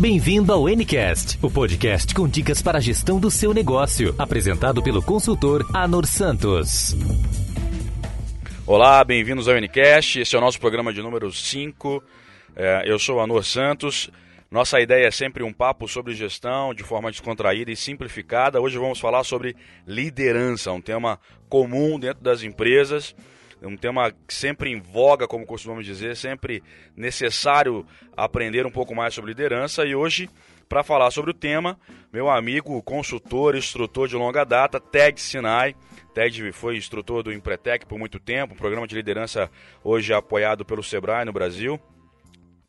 Bem-vindo ao Ncast, o podcast com dicas para a gestão do seu negócio, apresentado pelo consultor Anor Santos. Olá, bem-vindos ao Ncast. Esse é o nosso programa de número 5. É, eu sou Anor Santos. Nossa ideia é sempre um papo sobre gestão de forma descontraída e simplificada. Hoje vamos falar sobre liderança, um tema comum dentro das empresas um tema sempre em voga, como costumamos dizer, sempre necessário aprender um pouco mais sobre liderança. E hoje, para falar sobre o tema, meu amigo, consultor, instrutor de longa data, Ted Sinai. Ted foi instrutor do Empretec por muito tempo, um programa de liderança hoje apoiado pelo Sebrae no Brasil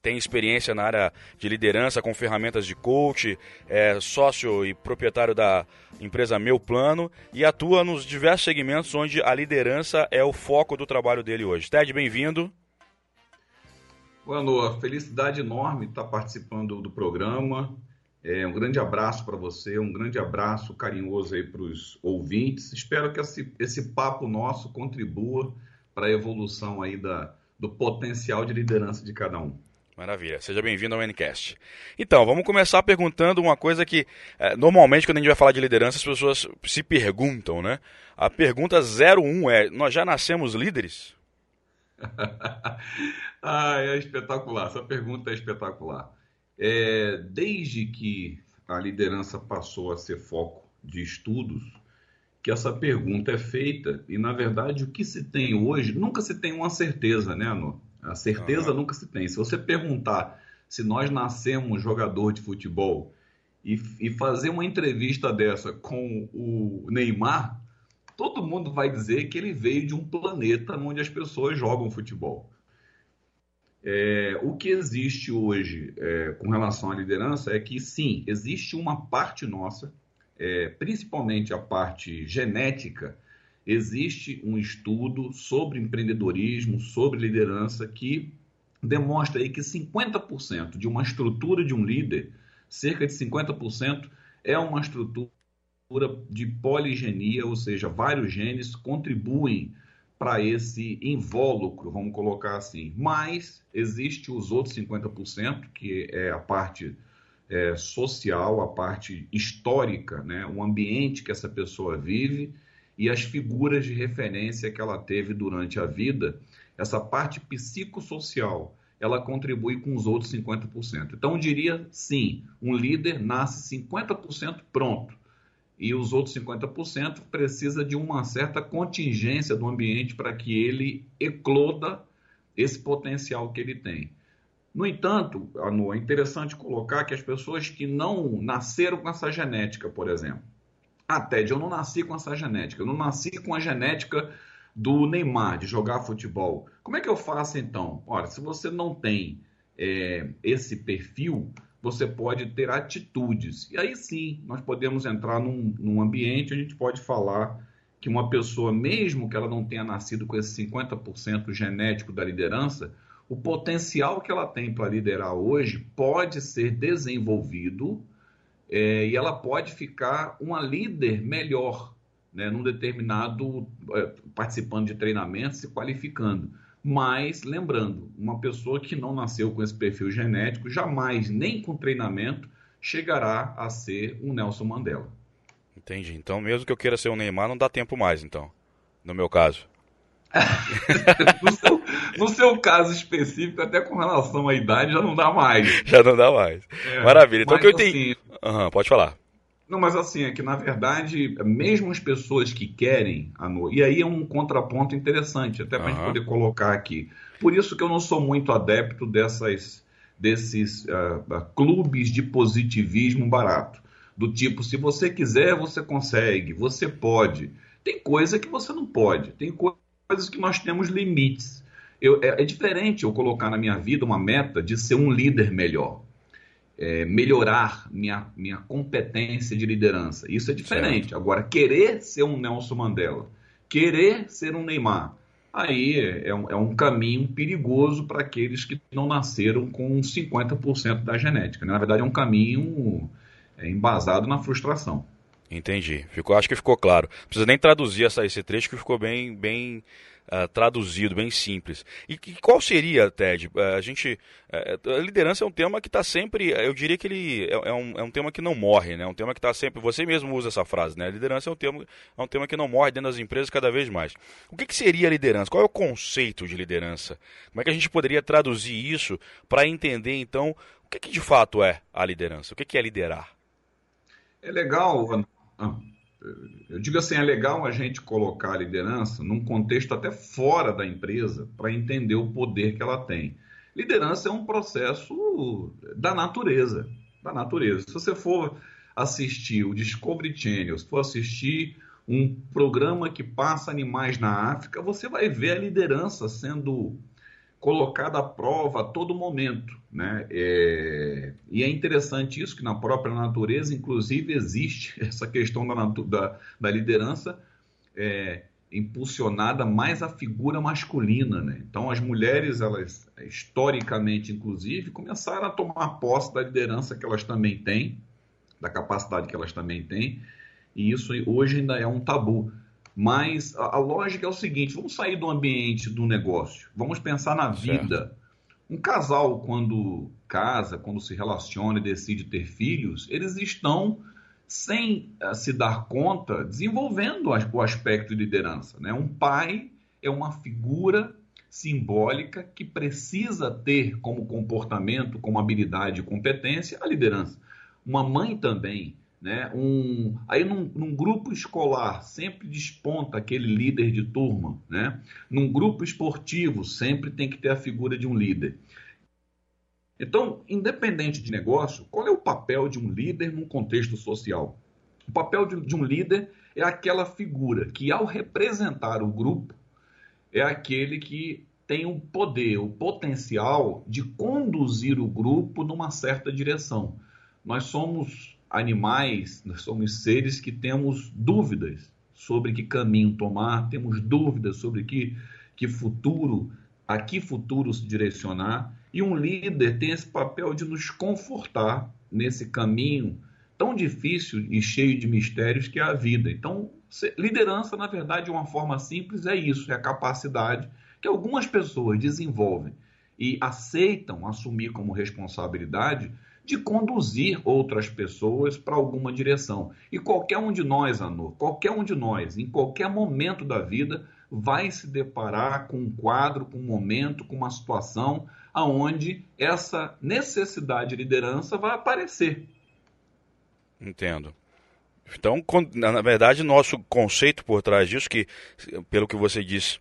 tem experiência na área de liderança com ferramentas de coach, é sócio e proprietário da empresa Meu Plano e atua nos diversos segmentos onde a liderança é o foco do trabalho dele hoje. Ted, bem-vindo. Boa noite, felicidade enorme estar participando do programa. É, um grande abraço para você, um grande abraço carinhoso aí para os ouvintes. Espero que esse, esse papo nosso contribua para a evolução aí da, do potencial de liderança de cada um. Maravilha, seja bem-vindo ao Ncast. Então, vamos começar perguntando uma coisa que, é, normalmente, quando a gente vai falar de liderança, as pessoas se perguntam, né? A pergunta 01 é: nós já nascemos líderes? ah, é espetacular, essa pergunta é espetacular. É, desde que a liderança passou a ser foco de estudos, que essa pergunta é feita, e na verdade o que se tem hoje, nunca se tem uma certeza, né, Anô? A certeza uhum. nunca se tem. Se você perguntar se nós nascemos jogador de futebol e, e fazer uma entrevista dessa com o Neymar, todo mundo vai dizer que ele veio de um planeta onde as pessoas jogam futebol. É, o que existe hoje é, com relação à liderança é que, sim, existe uma parte nossa, é, principalmente a parte genética, existe um estudo sobre empreendedorismo, sobre liderança, que demonstra aí que 50% de uma estrutura de um líder, cerca de 50%, é uma estrutura de poligenia, ou seja, vários genes contribuem para esse invólucro, vamos colocar assim. Mas existe os outros 50%, que é a parte é, social, a parte histórica, né? o ambiente que essa pessoa vive e as figuras de referência que ela teve durante a vida, essa parte psicossocial, ela contribui com os outros 50%. Então, eu diria sim, um líder nasce 50% pronto. E os outros 50% precisa de uma certa contingência do ambiente para que ele ecloda esse potencial que ele tem. No entanto, é interessante colocar que as pessoas que não nasceram com essa genética, por exemplo, ah, Ted, eu não nasci com essa genética. Eu não nasci com a genética do Neymar, de jogar futebol. Como é que eu faço então? Olha, se você não tem é, esse perfil, você pode ter atitudes. E aí sim, nós podemos entrar num, num ambiente onde a gente pode falar que uma pessoa, mesmo que ela não tenha nascido com esse 50% genético da liderança, o potencial que ela tem para liderar hoje pode ser desenvolvido é, e ela pode ficar uma líder melhor, né, num determinado, é, participando de treinamento, se qualificando. Mas, lembrando, uma pessoa que não nasceu com esse perfil genético, jamais, nem com treinamento, chegará a ser um Nelson Mandela. Entendi. Então, mesmo que eu queira ser um Neymar, não dá tempo mais, então, no meu caso. no, seu, no, seu, caso específico, até com relação à idade, já não dá mais. Já não dá mais. É, Maravilha. Então, o que eu entendi. Assim, Uhum, pode falar. Não, mas assim, é que na verdade, mesmo as pessoas que querem, Anu, e aí é um contraponto interessante, até para a uhum. gente poder colocar aqui. Por isso que eu não sou muito adepto dessas, desses uh, clubes de positivismo barato. Do tipo, se você quiser, você consegue, você pode. Tem coisa que você não pode, tem coisas que nós temos limites. Eu, é, é diferente eu colocar na minha vida uma meta de ser um líder melhor é, melhorar minha, minha competência de liderança. Isso é diferente. Certo. Agora, querer ser um Nelson Mandela, querer ser um Neymar, aí é um, é um caminho perigoso para aqueles que não nasceram com 50% da genética. Na verdade, é um caminho é, embasado na frustração. Entendi. Ficou, acho que ficou claro. Não precisa nem traduzir essa, esse trecho que ficou bem, bem uh, traduzido, bem simples. E, e qual seria, Ted? Uh, a gente. Uh, a liderança é um tema que está sempre. Eu diria que ele é, é, um, é um tema que não morre, né? É um tema que está sempre. Você mesmo usa essa frase, né? A liderança é um tema, é um tema que não morre dentro das empresas cada vez mais. O que, que seria a liderança? Qual é o conceito de liderança? Como é que a gente poderia traduzir isso para entender, então, o que, que de fato é a liderança? O que, que é liderar? É legal. Ah, eu digo assim, é legal a gente colocar a liderança num contexto até fora da empresa para entender o poder que ela tem. Liderança é um processo da natureza, da natureza. Se você for assistir o Discovery Channel, se for assistir um programa que passa animais na África, você vai ver a liderança sendo colocada à prova a todo momento. Né? É... E é interessante isso, que na própria natureza, inclusive, existe essa questão da, da, da liderança é, impulsionada mais a figura masculina. Né? Então, as mulheres, elas, historicamente, inclusive, começaram a tomar posse da liderança que elas também têm, da capacidade que elas também têm, e isso hoje ainda é um tabu. Mas a, a, lógica é o seguinte: vamos sair do ambiente do negócio, vamos pensar na vida. Certo. Um casal, quando casa, quando se relaciona e decide ter filhos, eles estão, sem uh, se dar conta, desenvolvendo o aspecto de liderança. Né? Um pai é uma figura simbólica que precisa ter como comportamento, como habilidade e competência a liderança. Uma mãe também né? Um, aí, num, num, grupo escolar, sempre desponta aquele líder de turma. Né? Num grupo esportivo, sempre tem que ter a figura de um líder. Então, independente de negócio, qual é o papel de um líder num contexto social? O papel de, de um líder é aquela figura que, ao representar o grupo, é aquele que tem o poder, o potencial de conduzir o grupo numa certa direção. Nós somos animais, nós somos seres que temos dúvidas sobre que caminho tomar, temos dúvidas sobre que, que futuro, a que futuro se direcionar, e um líder tem esse papel de nos confortar nesse caminho tão difícil e cheio de mistérios que é a vida. Então, liderança, na verdade, de uma forma simples, é isso, é a capacidade que algumas pessoas desenvolvem e aceitam assumir como responsabilidade de conduzir outras pessoas para alguma direção. E qualquer um de nós, Anor, qualquer um de nós, em qualquer momento da vida, vai se deparar com um quadro, com um momento, com uma situação aonde essa necessidade de liderança vai aparecer. Entendo. Então, na verdade, nosso conceito por trás disso, que pelo que você disse,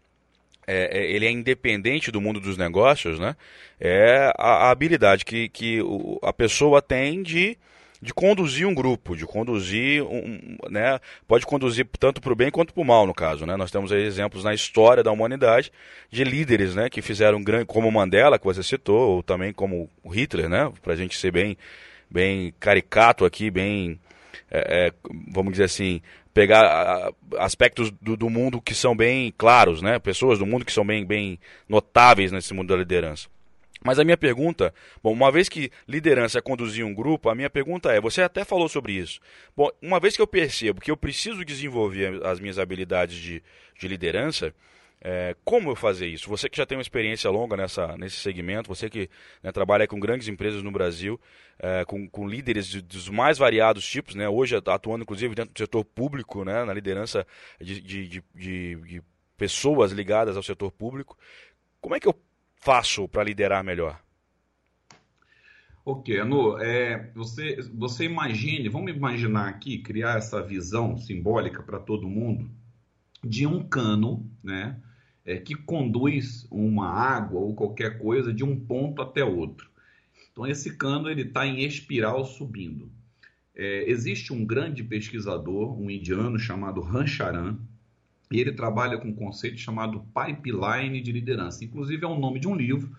é, é, ele é independente do mundo dos negócios, né? É a, a habilidade que, que o, a pessoa tem de, de conduzir um grupo, de conduzir, um, né? Pode conduzir tanto para o bem quanto para o mal, no caso, né? Nós temos exemplos na história da humanidade de líderes, né? Que fizeram grande, como Mandela, que você citou, ou também como Hitler, né? Para a gente ser bem, bem caricato aqui, bem, é, é, vamos dizer assim, pegar aspectos do, do, mundo que são bem claros, né? Pessoas do mundo que são bem, bem notáveis nesse mundo da liderança. Mas a minha pergunta, bom, uma vez que liderança é conduzir um grupo, a minha pergunta é: você até falou sobre isso. Bom, uma vez que eu percebo que eu preciso desenvolver as minhas habilidades de, de liderança, é, como eu fazer isso? Você que já tem uma experiência longa nessa, nesse segmento, você que né, trabalha com grandes empresas no Brasil, é, com, com, líderes de, dos mais variados tipos, né, hoje atuando inclusive dentro do setor público, né, na liderança de, de, de, pessoas ligadas ao setor público. Como é que eu faço para liderar melhor? Ok, Anu, é, você, você imagine, vamos imaginar aqui, criar essa visão simbólica para todo mundo de um cano, né? É, que conduz uma água ou qualquer coisa de um ponto até outro. Então esse cano ele está em espiral subindo. É, existe um grande pesquisador, um indiano chamado Rancharan, e ele trabalha com um conceito chamado pipeline de liderança. Inclusive é o nome de um livro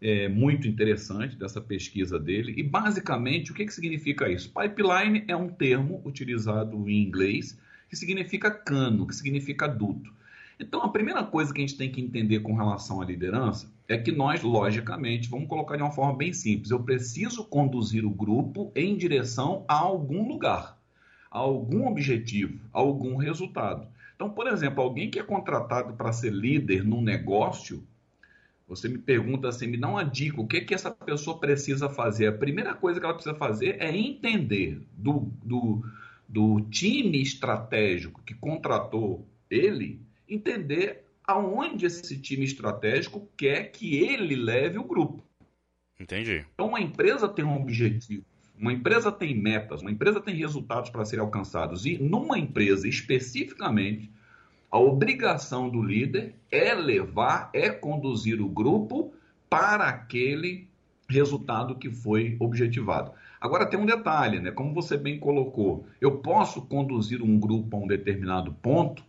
é, muito interessante dessa pesquisa dele. E basicamente o que, que significa isso? Pipeline é um termo utilizado em inglês que significa cano, que significa duto. Então, a primeira coisa que a gente tem que entender com relação à liderança é que nós, logicamente, vamos colocar de uma forma bem simples: eu preciso conduzir o grupo em direção a algum lugar, a algum objetivo, a algum resultado. Então, por exemplo, alguém que é contratado para ser líder num negócio, você me pergunta assim, me dá uma dica, o que, que essa pessoa precisa fazer? A primeira coisa que ela precisa fazer é entender do, do, do time estratégico que contratou ele, entender aonde esse time estratégico quer que ele leve o grupo. Entendi. Então, uma empresa tem um objetivo, uma empresa tem metas, uma empresa tem resultados para serem alcançados. E numa empresa especificamente, a obrigação do líder é levar, é conduzir o grupo para aquele resultado que foi objetivado. Agora tem um detalhe, né? Como você bem colocou, eu posso conduzir um grupo a um determinado ponto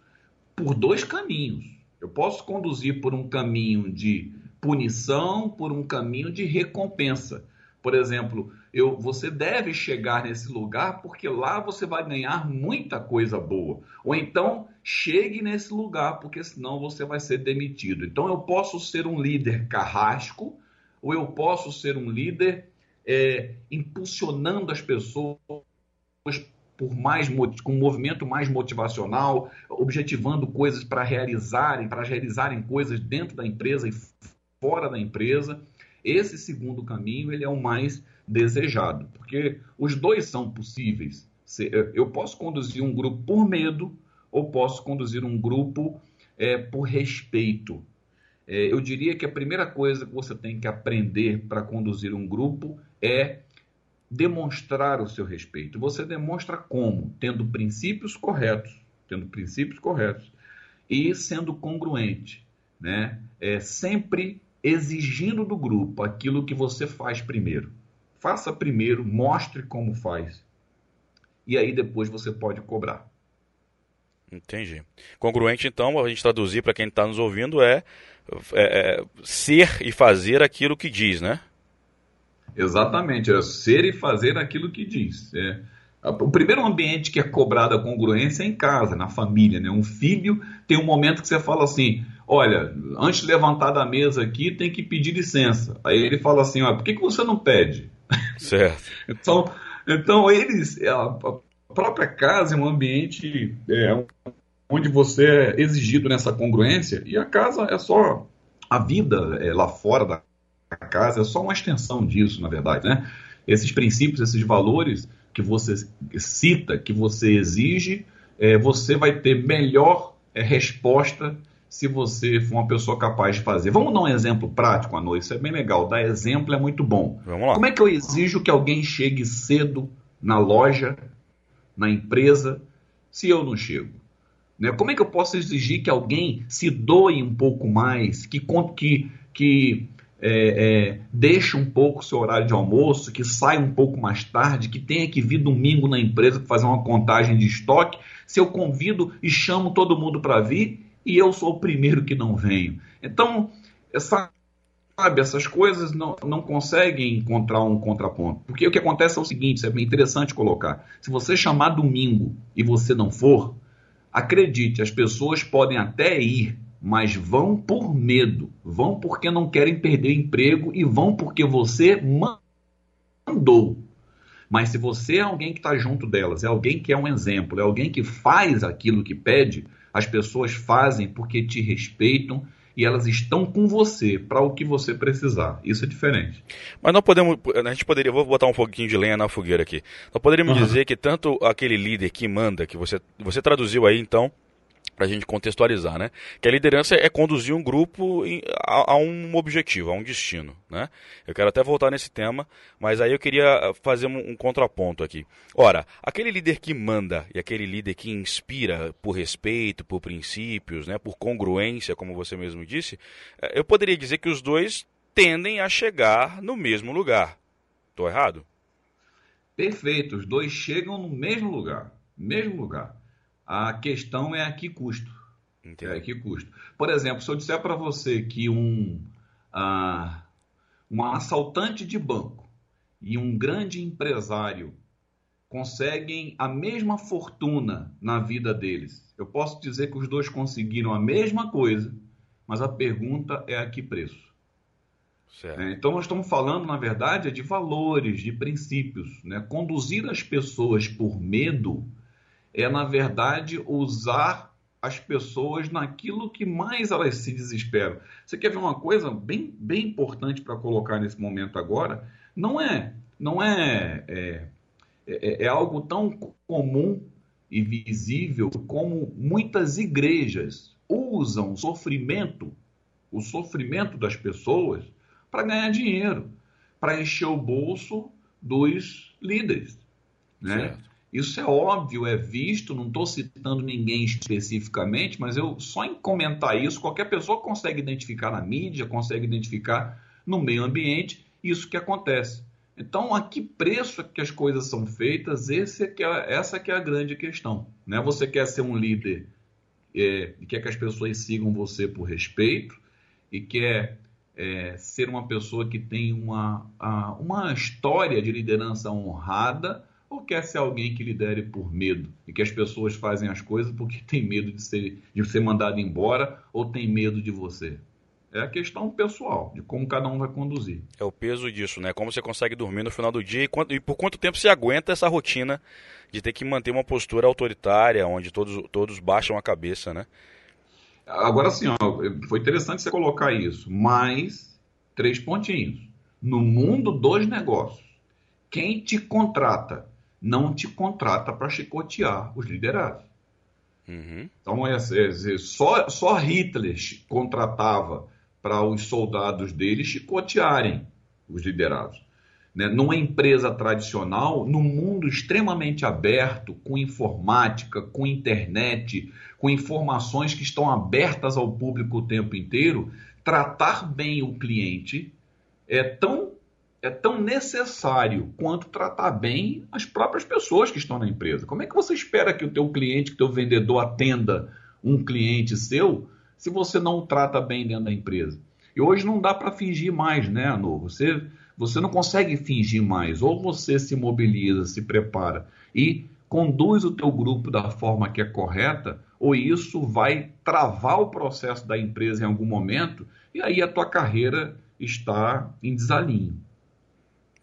por dois caminhos. Eu posso conduzir por um caminho de punição, por um caminho de recompensa. Por exemplo, eu, você deve chegar nesse lugar porque lá você vai ganhar muita coisa boa. Ou então, chegue nesse lugar porque senão você vai ser demitido. Então, eu posso ser um líder carrasco ou eu posso ser um líder é, impulsionando as pessoas por mais com um movimento mais motivacional, objetivando coisas para realizarem, para realizarem coisas dentro da empresa e fora da empresa. Esse segundo caminho ele é o mais desejado, porque os dois são possíveis. Eu posso conduzir um grupo por medo ou posso conduzir um grupo é, por respeito. É, eu diria que a primeira coisa que você tem que aprender para conduzir um grupo é demonstrar o seu respeito. Você demonstra como? Tendo princípios corretos, tendo princípios corretos e sendo congruente, né? É sempre exigindo do grupo aquilo que você faz primeiro. Faça primeiro, mostre como faz. E aí depois você pode cobrar. Entendi. Congruente, então, a gente traduzir para quem está nos ouvindo é, é, é ser e fazer aquilo que diz, né? Exatamente, é ser e fazer aquilo que diz. É. O primeiro ambiente que é cobrado a congruência é em casa, na família. Né? Um filho tem um momento que você fala assim: olha, antes de levantar da mesa aqui, tem que pedir licença. Aí ele fala assim: olha, por que, que você não pede? Certo. então, então, eles, a própria casa é um ambiente é, onde você é exigido nessa congruência e a casa é só a vida é, lá fora da casa é só uma extensão disso, na verdade, né? Esses princípios, esses valores que você cita, que você exige, é, você vai ter melhor é, resposta se você for uma pessoa capaz de fazer. Vamos dar um exemplo prático, Anô, isso é bem legal. Dar exemplo é muito bom. Vamos lá. Como é que eu exijo que alguém chegue cedo na loja, na empresa, se eu não chego? Né? Como é que eu posso exigir que alguém se doe um pouco mais, que, que, que é, é, deixe um pouco o seu horário de almoço, que saia um pouco mais tarde, que tenha que vir domingo na empresa para fazer uma contagem de estoque, se eu convido e chamo todo mundo para vir e eu sou o primeiro que não venho. Então, essa, sabe, essas coisas não, não conseguem encontrar um contraponto. Porque o que acontece é o seguinte, isso é interessante colocar. Se você chamar domingo e você não for, acredite, as pessoas podem até ir, mas vão por medo, vão porque não querem perder emprego e vão porque você mandou. Mas se você é alguém que está junto delas, é alguém que é um exemplo, é alguém que faz aquilo que pede, as pessoas fazem porque te respeitam e elas estão com você para o que você precisar. Isso é diferente. Mas nós podemos, a gente poderia, vou botar um pouquinho de lenha na fogueira aqui. Nós poderíamos uhum. dizer que tanto aquele líder que manda, que você, você traduziu aí então, para a gente contextualizar, né? Que a liderança é conduzir um grupo a, a, um objetivo, a um destino, né? Eu quero até voltar nesse tema, mas aí eu queria fazer um, um, contraponto aqui. Ora, aquele líder que manda e aquele líder que inspira por respeito, por princípios, né? Por congruência, como você mesmo disse, é, eu poderia dizer que os dois tendem a chegar no mesmo lugar. Estou errado? Perfeito, os dois chegam no mesmo lugar, mesmo lugar. A questão é a que custo. Entendi. É a que custo. Por exemplo, se eu disser para você que um, uh, um assaltante de banco e um grande empresário conseguem a mesma fortuna na vida deles, eu posso dizer que os dois conseguiram a mesma coisa, mas a pergunta é a que preço. É, então, nós estamos falando, na verdade, de valores, de princípios. Né? Conduzir as pessoas por medo é, na verdade, usar as pessoas naquilo que mais elas se desesperam. Você quer ver uma coisa bem, bem importante para colocar nesse momento agora? Não é, não é, é, é, é algo tão comum e visível como muitas igrejas usam o sofrimento, o sofrimento das pessoas para ganhar dinheiro, para encher o bolso dos líderes, né? Certo. Isso é óbvio, é visto, não estou citando ninguém especificamente, mas eu só em comentar isso, qualquer pessoa consegue identificar na mídia, consegue identificar no meio ambiente isso que acontece. Então, a que preço é que as coisas são feitas? Esse é que é, essa que é a grande questão. Né? Você quer ser um líder é, e quer que as pessoas sigam você por respeito e quer é, ser uma pessoa que tem uma, a, uma história de liderança honrada ou quer ser alguém que lidere por medo e que as pessoas fazem as coisas porque tem medo de ser, de ser mandado embora ou tem medo de você? É a questão pessoal, de como cada um vai conduzir. É o peso disso, né? Como você consegue dormir no final do dia e, quanto, e por quanto tempo você aguenta essa rotina de ter que manter uma postura autoritária, onde todos, todos baixam a cabeça, né? Agora sim, ó, foi interessante você colocar isso, mas três pontinhos. No mundo dos negócios, quem te contrata não te contrata para chicotear os liderados. Uhum. Então, é, é, só, só Hitler contratava para os soldados dele chicotearem os liderados. Né? Numa empresa tradicional, num mundo extremamente aberto, com informática, com internet, com informações que estão abertas ao público o tempo inteiro, tratar bem o cliente é tão é tão necessário quanto tratar bem as próprias pessoas que estão na empresa. Como é que você espera que o teu cliente, que o teu vendedor atenda um cliente seu, se você não o trata bem dentro da empresa? E hoje não dá para fingir mais, né, Anu? Você, você não consegue fingir mais. Ou você se mobiliza, se prepara e conduz o teu grupo da forma que é correta, ou isso vai travar o processo da empresa em algum momento, e aí a tua carreira está em desalinho.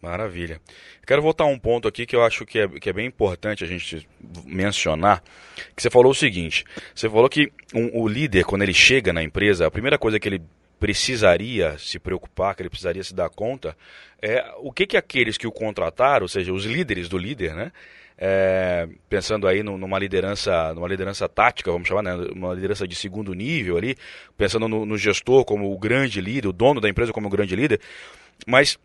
Maravilha. Quero voltar a um ponto aqui que eu acho que é, que é bem importante a gente mencionar, que você falou o seguinte, você falou que um, o líder, quando ele chega na empresa, a primeira coisa que ele precisaria se preocupar, que ele precisaria se dar conta, é o que, que aqueles que o contrataram, ou seja, os líderes do líder, né, é, pensando aí numa liderança, numa liderança tática, vamos chamar, né, uma liderança de segundo nível ali, pensando no, no gestor como o grande líder, o dono da empresa como o grande líder, mas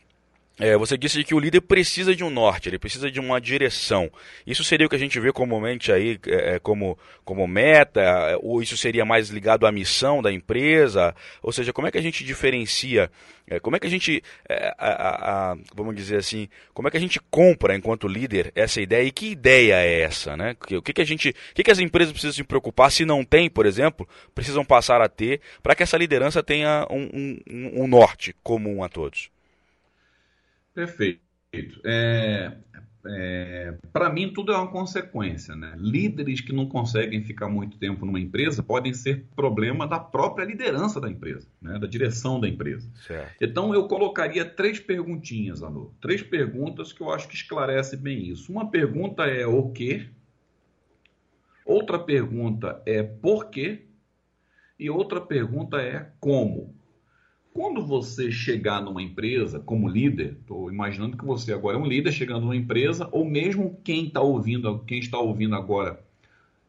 é, você disse que o líder precisa de um norte, ele precisa de uma direção. Isso seria o que a gente vê comumente aí é, é como, como meta, ou isso seria mais ligado à missão da empresa? Ou seja, como é que a gente diferencia, é, como é que a gente, é, a, a, vamos dizer assim, como é que a gente compra enquanto líder essa ideia e que ideia é essa, né? O que, que a gente, o que, que as empresas precisam se preocupar, se não tem, por exemplo, precisam passar a ter, para que essa liderança tenha um, um, um norte comum a todos? Perfeito. É, é, Para mim, tudo é uma consequência. Né? Líderes que não conseguem ficar muito tempo numa empresa podem ser problema da própria liderança da empresa, né? da direção da empresa. Certo. Então, eu colocaria três perguntinhas, Alô. Três perguntas que eu acho que esclarecem bem isso. Uma pergunta é o quê? Outra pergunta é por quê? E outra pergunta é como. Quando você chegar numa empresa como líder, estou imaginando que você agora é um líder chegando numa empresa, ou mesmo quem está ouvindo, quem está ouvindo agora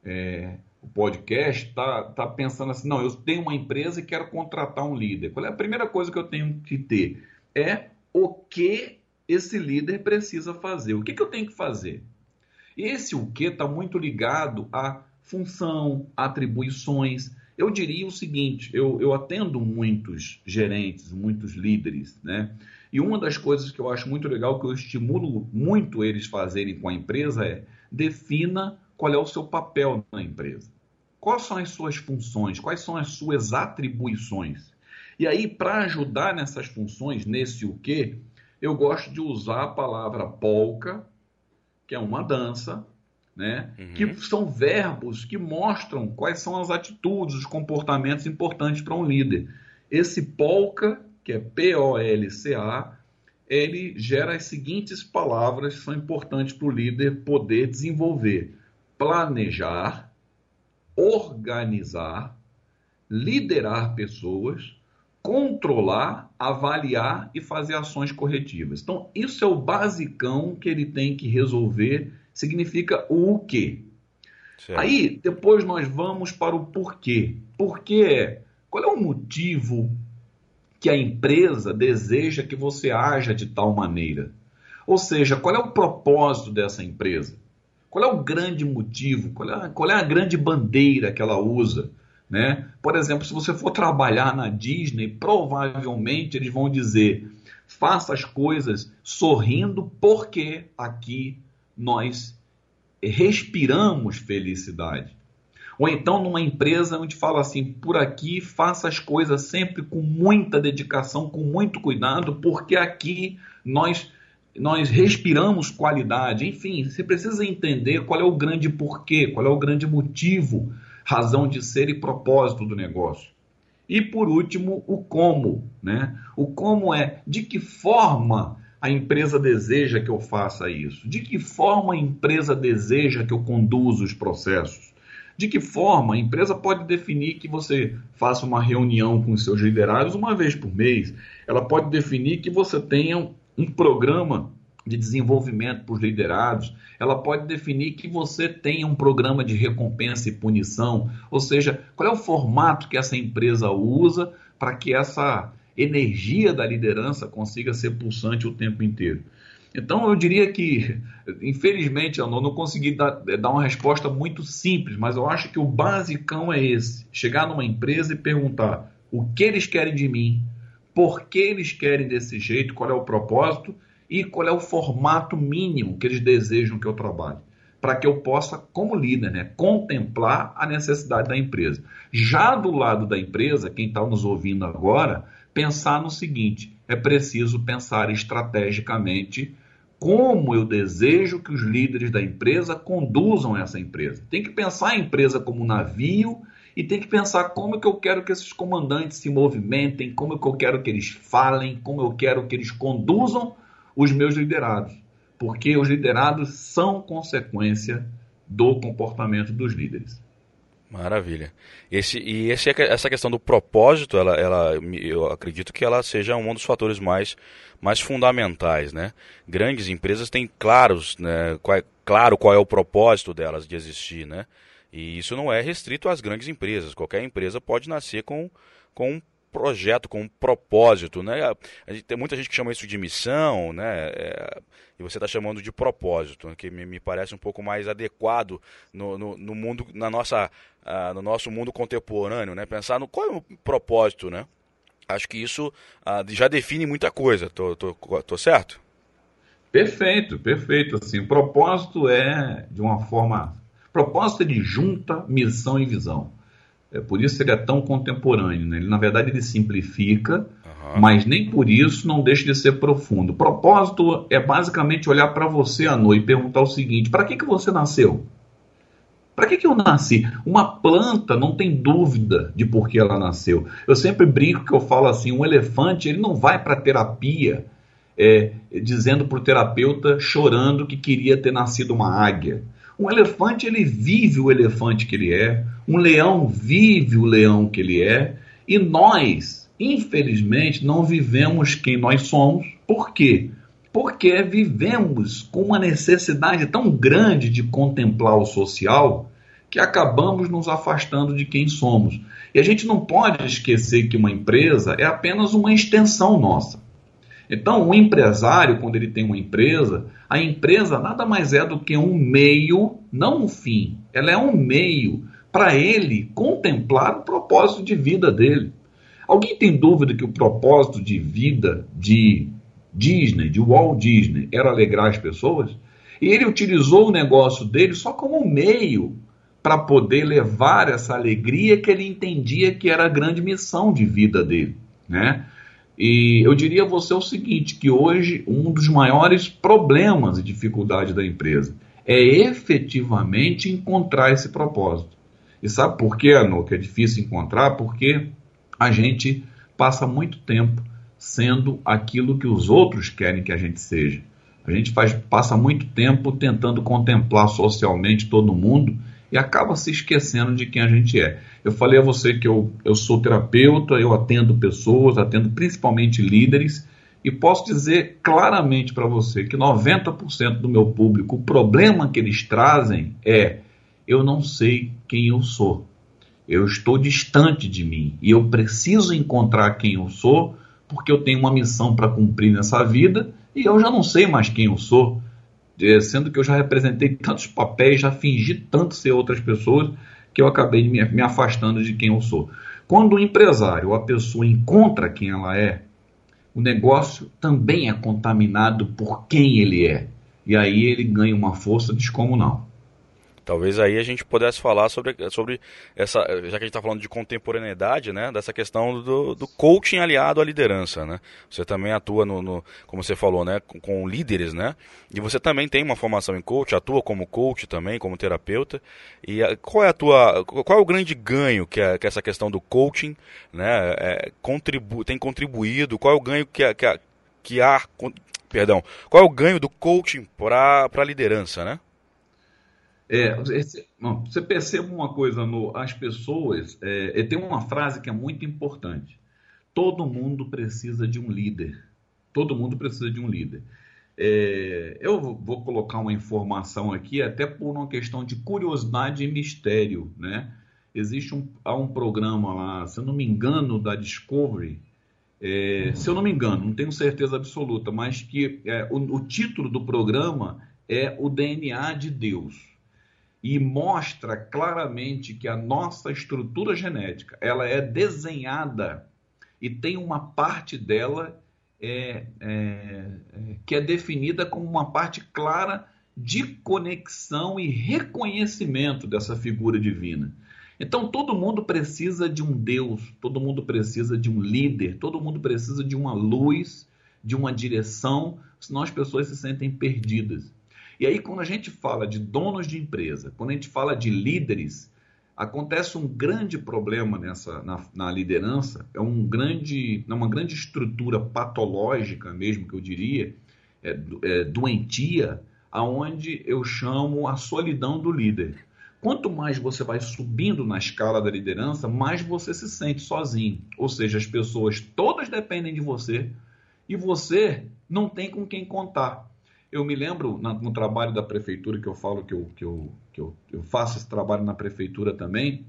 é, o podcast, está tá pensando assim, não, eu tenho uma empresa e quero contratar um líder. Qual é a primeira coisa que eu tenho que ter? É o que esse líder precisa fazer. O que, que eu tenho que fazer? Esse o que está muito ligado à função, atribuições. Eu diria o seguinte: eu, eu atendo muitos gerentes, muitos líderes, né? E uma das coisas que eu acho muito legal, que eu estimulo muito eles fazerem com a empresa, é defina qual é o seu papel na empresa. Quais são as suas funções? Quais são as suas atribuições? E aí, para ajudar nessas funções, nesse o quê, eu gosto de usar a palavra polka, que é uma dança, né? Uhum. Que são verbos que mostram quais são as atitudes, os comportamentos importantes para um líder. Esse polka, que é P-O-L-C-A, ele gera as seguintes palavras que são importantes para o líder poder desenvolver: planejar, organizar, liderar pessoas, controlar, avaliar e fazer ações corretivas. Então, isso é o basicão que ele tem que resolver. Significa o quê? Certo. Aí, depois nós vamos para o porquê. Porquê é qual é o motivo que a empresa deseja que você haja de tal maneira? Ou seja, qual é o propósito dessa empresa? Qual é o grande motivo? Qual é, qual é a grande bandeira que ela usa? Né? Por exemplo, se você for trabalhar na Disney, provavelmente eles vão dizer: faça as coisas sorrindo, porque aqui nós respiramos felicidade. Ou então numa empresa onde fala assim, por aqui faça as coisas sempre com muita dedicação, com muito cuidado, porque aqui nós nós respiramos qualidade. Enfim, você precisa entender qual é o grande porquê, qual é o grande motivo, razão de ser e propósito do negócio. E por último, o como, né? O como é de que forma a empresa deseja que eu faça isso? De que forma a empresa deseja que eu conduza os processos? De que forma a empresa pode definir que você faça uma reunião com seus liderados uma vez por mês? Ela pode definir que você tenha um programa de desenvolvimento para os liderados, ela pode definir que você tenha um programa de recompensa e punição, ou seja, qual é o formato que essa empresa usa para que essa energia da liderança consiga ser pulsante o tempo inteiro. Então, eu diria que, infelizmente, eu não consegui dar, eh, dar uma resposta muito simples, mas eu acho que o basicão é esse: chegar numa empresa e perguntar o que eles querem de mim, por que eles querem desse jeito, qual é o propósito e qual é o formato mínimo que eles desejam que eu trabalhe, para que eu possa, como líder, né, contemplar a necessidade da empresa. Já do lado da empresa, quem está nos ouvindo agora, pensar no seguinte: é preciso pensar estrategicamente como eu desejo que os líderes da empresa conduzam essa empresa. Tem que pensar a empresa como um navio e tem que pensar como que eu quero que esses comandantes se movimentem, como que eu quero que eles falem, como eu quero que eles conduzam os meus liderados. Porque os liderados são consequência do comportamento dos líderes. Maravilha. Esse, e esse, essa questão do propósito, ela, ela, eu acredito que ela seja um dos fatores mais, mais fundamentais. Né? Grandes empresas têm claros, né, qual, é, claro qual é o propósito delas de existir. Né? E isso não é restrito às grandes empresas. Qualquer empresa pode nascer com, com um projeto, com um propósito, né? Gente, tem muita gente que chama isso de missão, né? É, e você está chamando de propósito, que me, me, parece um pouco mais adequado no, no, no mundo, na nossa, uh, no nosso mundo contemporâneo, né? Pensar no qual é o propósito, né? Acho que isso uh, já define muita coisa. Tô, tô, tô certo? Perfeito, perfeito. Assim, propósito é de uma forma, propósito é de junta, missão e visão. É por isso ele é tão contemporâneo. Né? Ele, na verdade, ele simplifica, uhum. mas nem por isso não deixa de ser profundo. O propósito é basicamente olhar para você à noite e perguntar o seguinte: para que, que você nasceu? Para que, que eu nasci? Uma planta não tem dúvida de por que ela nasceu. Eu sempre brinco que eu falo assim: um elefante ele não vai para terapia é, dizendo para o terapeuta chorando que queria ter nascido uma águia. Um elefante, ele vive o elefante que ele é. Um leão vive o leão que ele é. E nós, infelizmente, não vivemos quem nós somos. Por quê? Porque vivemos com uma necessidade tão grande de contemplar o social que acabamos nos afastando de quem somos. E a gente não pode esquecer que uma empresa é apenas uma extensão nossa. Então, o empresário, quando ele tem uma empresa, a empresa nada mais é do que um meio, não um fim. Ela é um meio para ele contemplar o propósito de vida dele. Alguém tem dúvida que o propósito de vida de Disney, de Walt Disney, era alegrar as pessoas? E ele utilizou o negócio dele só como um meio para poder levar essa alegria que ele entendia que era a grande missão de vida dele, né? E eu diria a você o seguinte, que hoje um dos maiores problemas e dificuldades da empresa é efetivamente encontrar esse propósito. E sabe por quê, Anô, que é difícil encontrar? Porque a gente passa muito tempo sendo aquilo que os outros querem que a gente seja. A gente faz, passa muito tempo tentando contemplar socialmente todo mundo e acaba se esquecendo de quem a gente é. Eu falei a você que eu, eu sou terapeuta, eu atendo pessoas, atendo principalmente líderes, e posso dizer claramente para você que 90% do meu público, o problema que eles trazem é eu não sei quem eu sou. Eu estou distante de mim e eu preciso encontrar quem eu sou porque eu tenho uma missão para cumprir nessa vida e eu já não sei mais quem eu sou, é, sendo que eu já representei tantos papéis, já fingi tanto ser outras pessoas que eu acabei me afastando de quem eu sou. Quando o empresário, a pessoa encontra quem ela é, o negócio também é contaminado por quem ele é. E aí ele ganha uma força descomunal. Talvez aí a gente pudesse falar sobre, sobre essa, já que a gente está falando de contemporaneidade, né, dessa questão do, do coaching aliado à liderança, né? Você também atua no, no como você falou, né, com, com, líderes, né? E você também tem uma formação em coach, atua como coach também, como terapeuta. E a, qual é a tua, qual é o grande ganho que, é, que essa questão do coaching, né, é, contribu, tem contribuído? Qual é o ganho que, que, que há, perdão, qual é o ganho do coaching para a liderança, né? É, não, você perceba uma coisa, no, as pessoas. É, tem uma frase que é muito importante. Todo mundo precisa de um líder. Todo mundo precisa de um líder. É, eu vou colocar uma informação aqui, até por uma questão de curiosidade e mistério. Né? Existe um, há um programa lá, se eu não me engano, da Discovery. É, se eu não me engano, não tenho certeza absoluta, mas que é, o, o título do programa é O DNA de Deus e mostra claramente que a nossa estrutura genética ela é desenhada e tem uma parte dela é, é, é, que é definida como uma parte clara de conexão e reconhecimento dessa figura divina. Então todo mundo precisa de um Deus, todo mundo precisa de um líder, todo mundo precisa de uma luz, de uma direção, senão as pessoas se sentem perdidas. E aí, quando a gente fala de donos de empresa, quando a gente fala de líderes, acontece um grande problema nessa na, na liderança, é um grande, é uma grande estrutura patológica mesmo que eu diria, é, é, doentia, aonde eu chamo a solidão do líder. Quanto mais você vai subindo na escala da liderança, mais você se sente sozinho. Ou seja, as pessoas todas dependem de você e você não tem com quem contar. Eu me lembro no, no trabalho da prefeitura que eu falo que, eu, que, eu, que eu, eu faço esse trabalho na prefeitura também.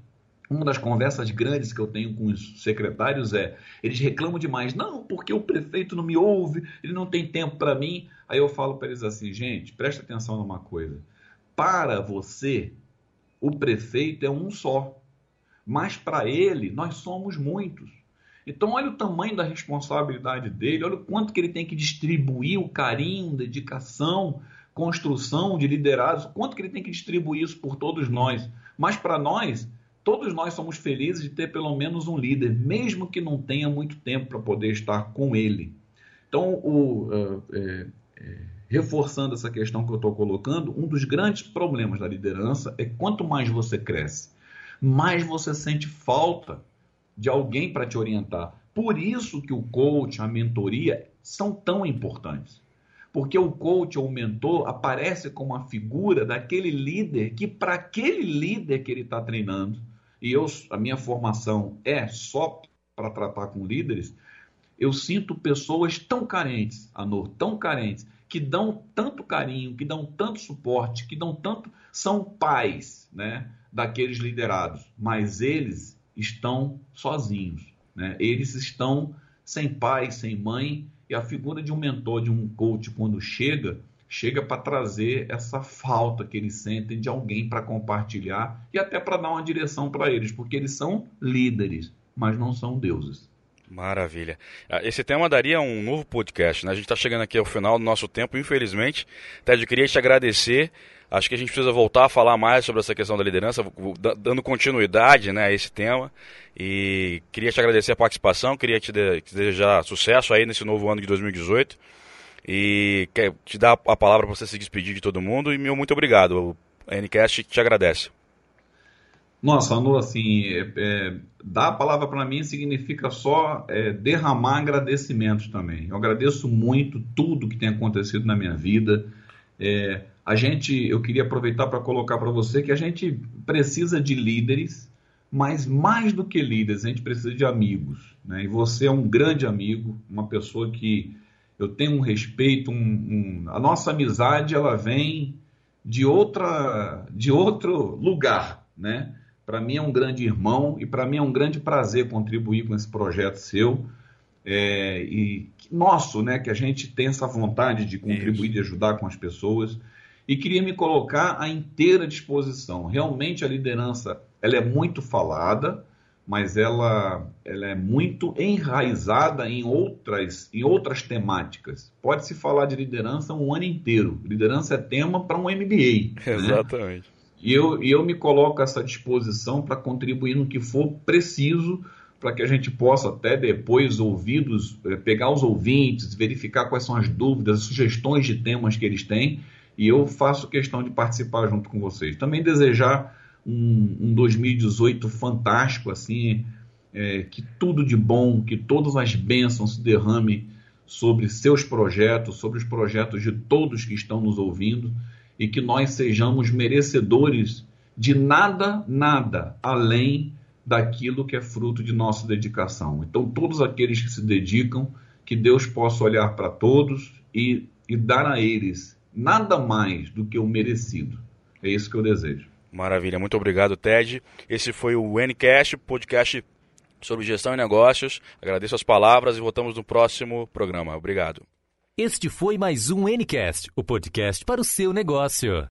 Uma das conversas grandes que eu tenho com os secretários é: eles reclamam demais, não, porque o prefeito não me ouve, ele não tem tempo para mim. Aí eu falo para eles assim: gente, presta atenção numa coisa. Para você, o prefeito é um só, mas para ele, nós somos muitos. Então, olha o tamanho da responsabilidade dele, olha o quanto que ele tem que distribuir o carinho, dedicação, construção de liderados, quanto que ele tem que distribuir isso por todos nós. Mas para nós, todos nós somos felizes de ter pelo menos um líder, mesmo que não tenha muito tempo para poder estar com ele. Então, o, uh, é, é, reforçando essa questão que eu estou colocando, um dos grandes problemas da liderança é quanto mais você cresce, mais você sente falta de alguém para te orientar. Por isso que o coach, a mentoria são tão importantes. Porque o coach ou o mentor aparece como a figura daquele líder que para aquele líder que ele está treinando, e eu a minha formação é só para tratar com líderes, eu sinto pessoas tão carentes, Anor, tão carentes, que dão tanto carinho, que dão tanto suporte, que dão tanto. são pais né, daqueles liderados, mas eles estão sozinhos. Né? Eles estão sem pai, sem mãe, e a figura de um mentor, de um coach, quando chega, chega para trazer essa falta que eles sentem de alguém para compartilhar e até para dar uma direção para eles, porque eles são líderes, mas não são deuses. Maravilha. Ah, esse tema daria um novo podcast, né? A gente está chegando aqui ao final do nosso tempo, infelizmente. Ted, eu queria te agradecer Acho que a gente precisa voltar a falar mais sobre essa questão da liderança, dando continuidade né, a esse tema. E queria te agradecer a participação, queria te desejar sucesso aí nesse novo ano de 2018. E te dar a palavra para você se despedir de todo mundo. E meu muito obrigado. O NCast te agradece. Nossa, Anu, assim, é, é, dar a palavra para mim significa só é, derramar agradecimentos também. Eu agradeço muito tudo que tem acontecido na minha vida É, a gente, eu queria aproveitar para colocar para você que a gente precisa de líderes, mas mais do que líderes, a gente precisa de amigos. Né? E você é um grande amigo, uma pessoa que eu tenho um respeito, um, um, a nossa amizade ela vem de outra, de outro lugar, né? Para mim é um grande irmão e para mim é um grande prazer contribuir com esse projeto seu é, e nosso, né? Que a gente tem essa vontade de contribuir, Isso. de ajudar com as pessoas e queria me colocar à inteira disposição. Realmente a liderança ela é muito falada, mas ela, ela é muito enraizada em outras, em outras temáticas. Pode-se falar de liderança um ano inteiro. Liderança é tema para um MBA. Né? Exatamente. Né? E eu, eu me coloco a essa disposição para contribuir no que for preciso para que a gente possa até depois ouvidos, eh, pegar os ouvintes, verificar quais são as dúvidas, as sugestões de temas que eles têm, e eu faço questão de participar junto com vocês. Também desejar um, um 2018 fantástico, assim, é, que tudo de bom, que todas as bênçãos se derramem sobre seus projetos, sobre os projetos de todos que estão nos ouvindo e que nós sejamos merecedores de nada, nada além daquilo que é fruto de nossa dedicação. Então, todos aqueles que se dedicam, que Deus possa olhar para todos e, e dar a eles nada mais do que o merecido. É isso que eu desejo. Maravilha, muito obrigado, Ted. Esse foi o Ncast, podcast sobre gestão e negócios. Agradeço as palavras e voltamos no próximo programa. Obrigado. Este foi mais um Ncast, o podcast para o seu negócio.